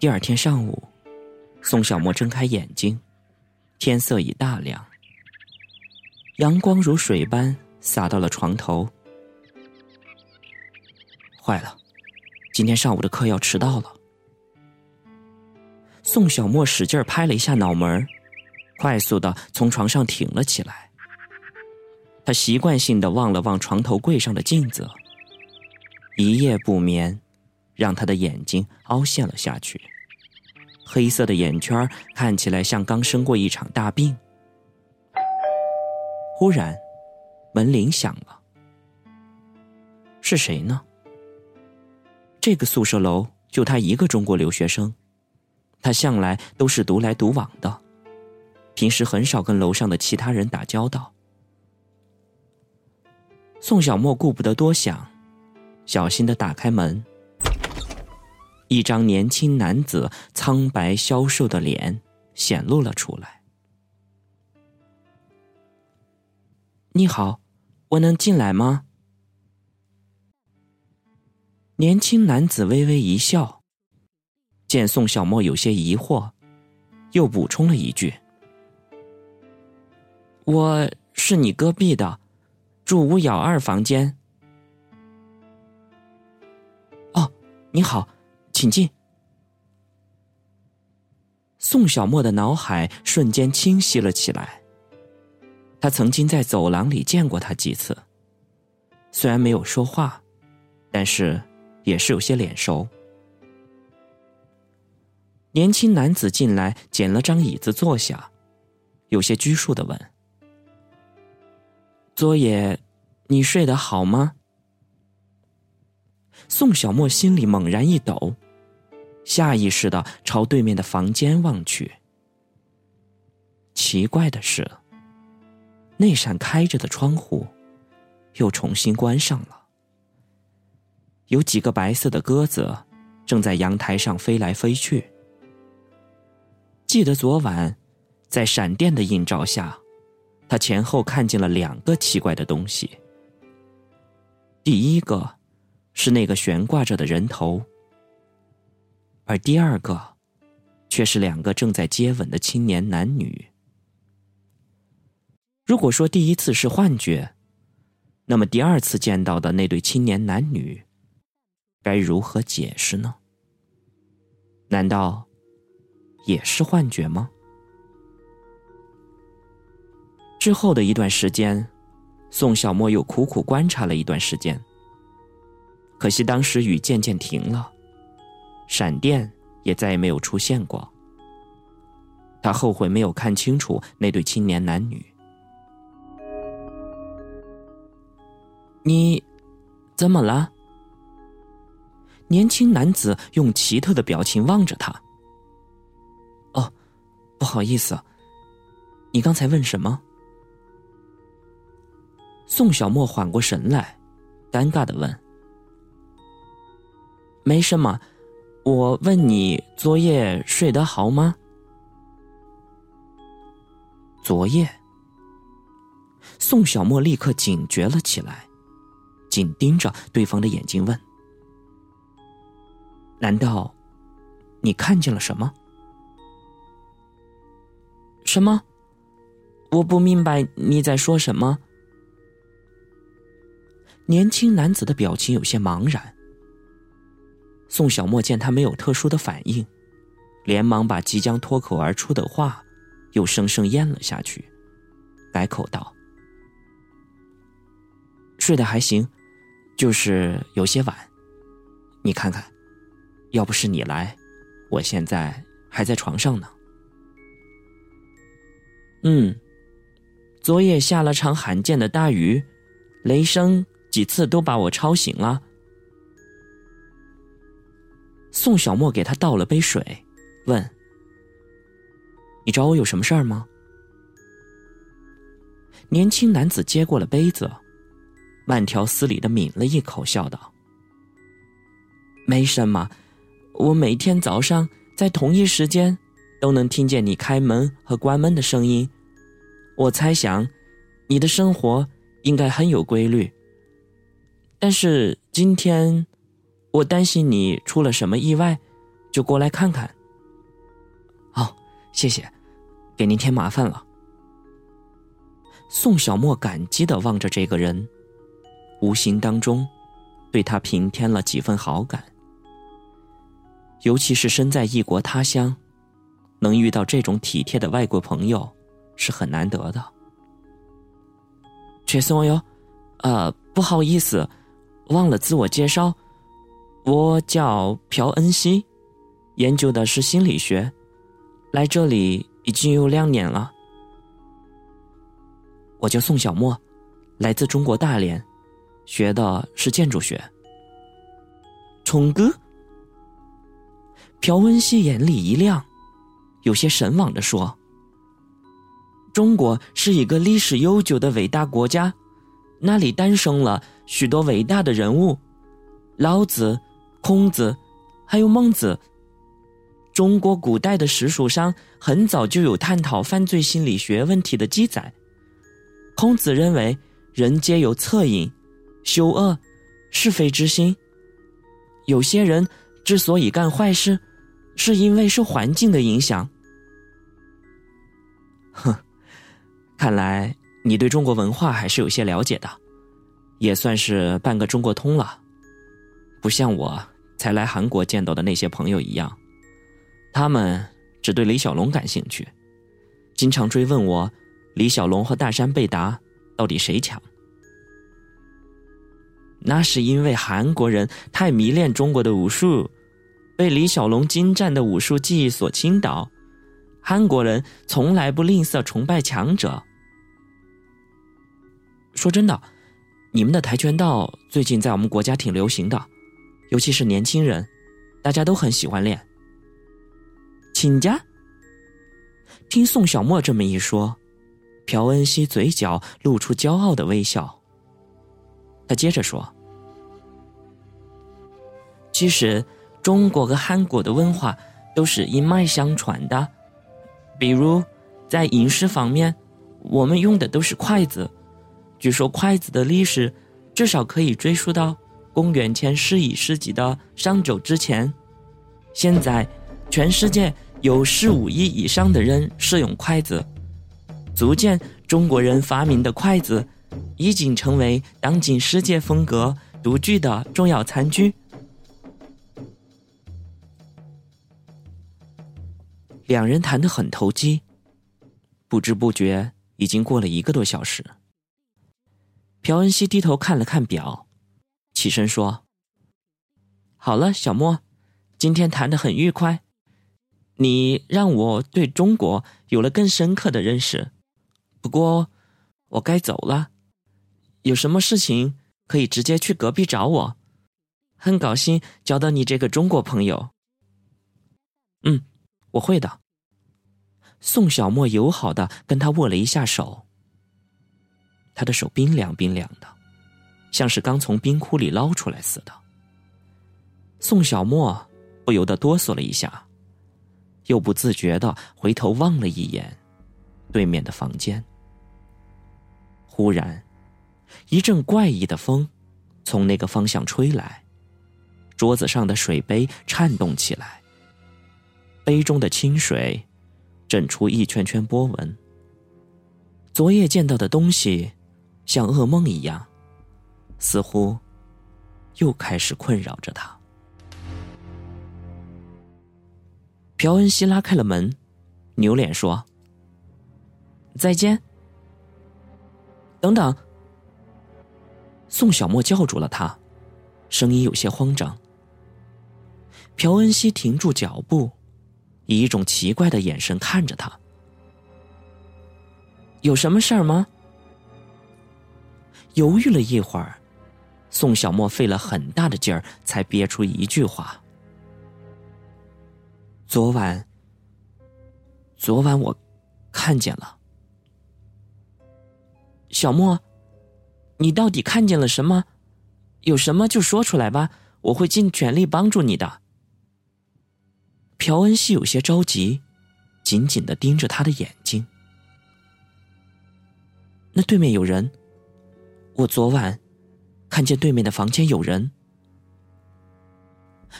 第二天上午，宋小沫睁开眼睛，天色已大亮，阳光如水般洒到了床头。坏了，今天上午的课要迟到了。宋小沫使劲拍了一下脑门快速的从床上挺了起来。他习惯性的望了望床头柜上的镜子，一夜不眠，让他的眼睛凹陷了下去，黑色的眼圈看起来像刚生过一场大病。忽然，门铃响了，是谁呢？这个宿舍楼就他一个中国留学生，他向来都是独来独往的，平时很少跟楼上的其他人打交道。宋小沫顾不得多想，小心的打开门，一张年轻男子苍白消瘦的脸显露了出来。你好，我能进来吗？年轻男子微微一笑，见宋小沫有些疑惑，又补充了一句：“我是你隔壁的。”住五幺二房间。哦，你好，请进。宋小沫的脑海瞬间清晰了起来。他曾经在走廊里见过他几次，虽然没有说话，但是也是有些脸熟。年轻男子进来，捡了张椅子坐下，有些拘束的问。昨夜，你睡得好吗？宋小沫心里猛然一抖，下意识的朝对面的房间望去。奇怪的是，那扇开着的窗户又重新关上了。有几个白色的鸽子正在阳台上飞来飞去。记得昨晚，在闪电的映照下。他前后看见了两个奇怪的东西。第一个是那个悬挂着的人头，而第二个却是两个正在接吻的青年男女。如果说第一次是幻觉，那么第二次见到的那对青年男女，该如何解释呢？难道也是幻觉吗？之后的一段时间，宋小沫又苦苦观察了一段时间。可惜当时雨渐渐停了，闪电也再也没有出现过。他后悔没有看清楚那对青年男女。你，怎么了？年轻男子用奇特的表情望着他。哦，不好意思，你刚才问什么？宋小沫缓过神来，尴尬的问：“没什么，我问你昨夜睡得好吗？”昨夜，宋小沫立刻警觉了起来，紧盯着对方的眼睛问：“难道你看见了什么？什么？我不明白你在说什么。”年轻男子的表情有些茫然。宋小沫见他没有特殊的反应，连忙把即将脱口而出的话又生生咽了下去，改口道：“睡得还行，就是有些晚。你看看，要不是你来，我现在还在床上呢。”嗯，昨夜下了场罕见的大雨，雷声。几次都把我吵醒了。宋小沫给他倒了杯水，问：“你找我有什么事儿吗？”年轻男子接过了杯子，慢条斯理的抿了一口，笑道：“没什么，我每天早上在同一时间都能听见你开门和关门的声音。我猜想，你的生活应该很有规律。”但是今天，我担心你出了什么意外，就过来看看。哦，谢谢，给您添麻烦了。宋小沫感激的望着这个人，无形当中，对他平添了几分好感。尤其是身在异国他乡，能遇到这种体贴的外国朋友，是很难得的。缺松哟，呃，不好意思，忘了自我介绍，我叫朴恩熙，研究的是心理学，来这里已经有两年了。我叫宋小沫，来自中国大连，学的是建筑学。冲哥，朴恩熙眼里一亮，有些神往的说：“中国是一个历史悠久的伟大国家，那里诞生了许多伟大的人物，老子、孔子，还有孟子。中国古代的史书上很早就有探讨犯罪心理学问题的记载。”孔子认为，人皆有恻隐、羞恶、是非之心。有些人之所以干坏事，是因为受环境的影响。哼，看来你对中国文化还是有些了解的，也算是半个中国通了。不像我才来韩国见到的那些朋友一样，他们只对李小龙感兴趣，经常追问我。李小龙和大山贝达到底谁强？那是因为韩国人太迷恋中国的武术，被李小龙精湛的武术技艺所倾倒。韩国人从来不吝啬崇拜强者。说真的，你们的跆拳道最近在我们国家挺流行的，尤其是年轻人，大家都很喜欢练。请假。听宋小沫这么一说。朴恩熙嘴角露出骄傲的微笑。他接着说：“其实，中国和韩国的文化都是一脉相传的。比如，在饮食方面，我们用的都是筷子。据说，筷子的历史至少可以追溯到公元前十一世纪的商周之前。现在，全世界有十五亿以上的人使用筷子。”足见中国人发明的筷子，已经成为当今世界风格独具的重要餐具。两人谈得很投机，不知不觉已经过了一个多小时。朴恩熙低头看了看表，起身说：“好了，小莫，今天谈得很愉快，你让我对中国有了更深刻的认识。”不过，我该走了。有什么事情可以直接去隔壁找我。很高兴交到你这个中国朋友。嗯，我会的。宋小莫友好的跟他握了一下手。他的手冰凉冰凉的，像是刚从冰窟里捞出来似的。宋小沫不由得哆嗦了一下，又不自觉的回头望了一眼对面的房间。忽然，一阵怪异的风从那个方向吹来，桌子上的水杯颤动起来，杯中的清水震出一圈圈波纹。昨夜见到的东西，像噩梦一样，似乎又开始困扰着他。朴恩熙拉开了门，扭脸说：“再见。”等等！宋小沫叫住了他，声音有些慌张。朴恩熙停住脚步，以一种奇怪的眼神看着他。有什么事儿吗？犹豫了一会儿，宋小沫费了很大的劲儿，才憋出一句话：“昨晚，昨晚我看见了。”小莫，你到底看见了什么？有什么就说出来吧，我会尽全力帮助你的。朴恩熙有些着急，紧紧的盯着他的眼睛。那对面有人，我昨晚看见对面的房间有人。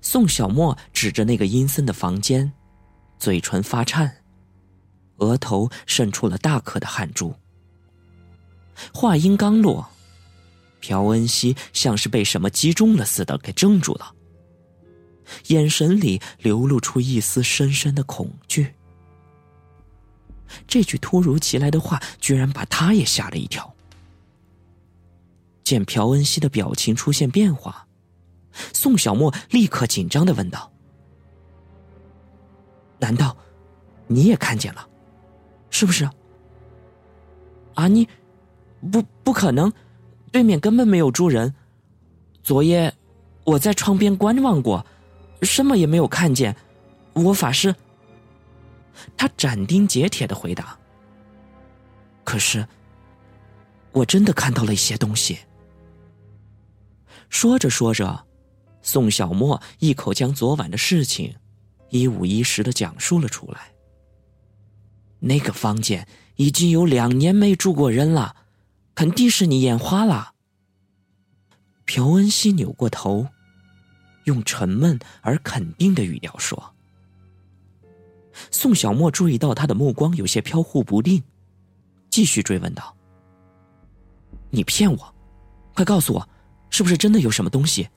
宋小沫指着那个阴森的房间，嘴唇发颤，额头渗出了大颗的汗珠。话音刚落，朴恩熙像是被什么击中了似的给怔住了，眼神里流露出一丝深深的恐惧。这句突如其来的话，居然把他也吓了一跳。见朴恩熙的表情出现变化，宋小沫立刻紧张的问道：“难道你也看见了？是不是？”啊，你不不可能，对面根本没有住人。昨夜我在窗边观望过，什么也没有看见。我发誓。他斩钉截铁的回答：“可是，我真的看到了一些东西。”说着说着，宋小沫一口将昨晚的事情一五一十的讲述了出来。那个房间已经有两年没住过人了，肯定是你眼花了。朴恩熙扭过头，用沉闷而肯定的语调说。宋小沫注意到他的目光有些飘忽不定，继续追问道：“你骗我，快告诉我，是不是真的有什么东西？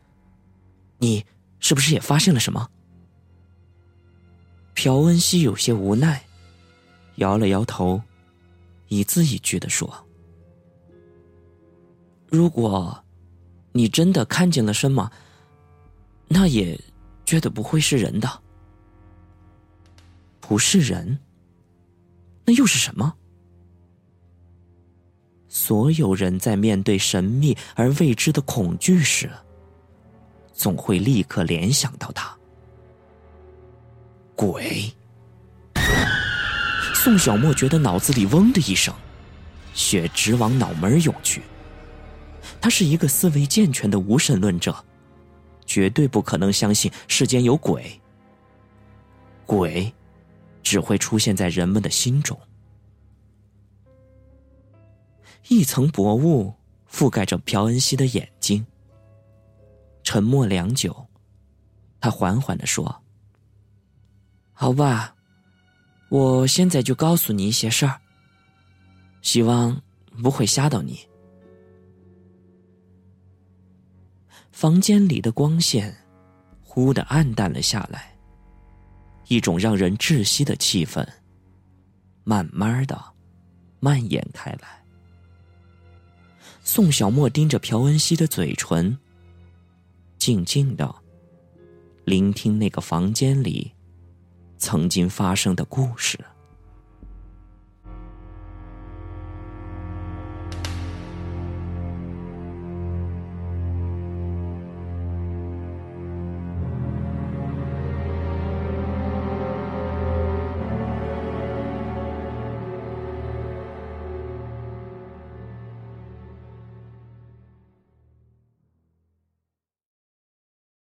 你是不是也发现了什么？”朴恩熙有些无奈，摇了摇头，一字一句的说：“如果，你真的看见了什么，那也绝对不会是人的。”不是人，那又是什么？所有人在面对神秘而未知的恐惧时，总会立刻联想到他——鬼。宋小沫觉得脑子里嗡的一声，血直往脑门涌去。他是一个思维健全的无神论者，绝对不可能相信世间有鬼。鬼。只会出现在人们的心中。一层薄雾覆盖着朴恩熙的眼睛。沉默良久，他缓缓的说：“好吧，我现在就告诉你一些事儿，希望不会吓到你。”房间里的光线忽的暗淡了下来。一种让人窒息的气氛，慢慢的蔓延开来。宋小沫盯着朴恩熙的嘴唇，静静的聆听那个房间里曾经发生的故事。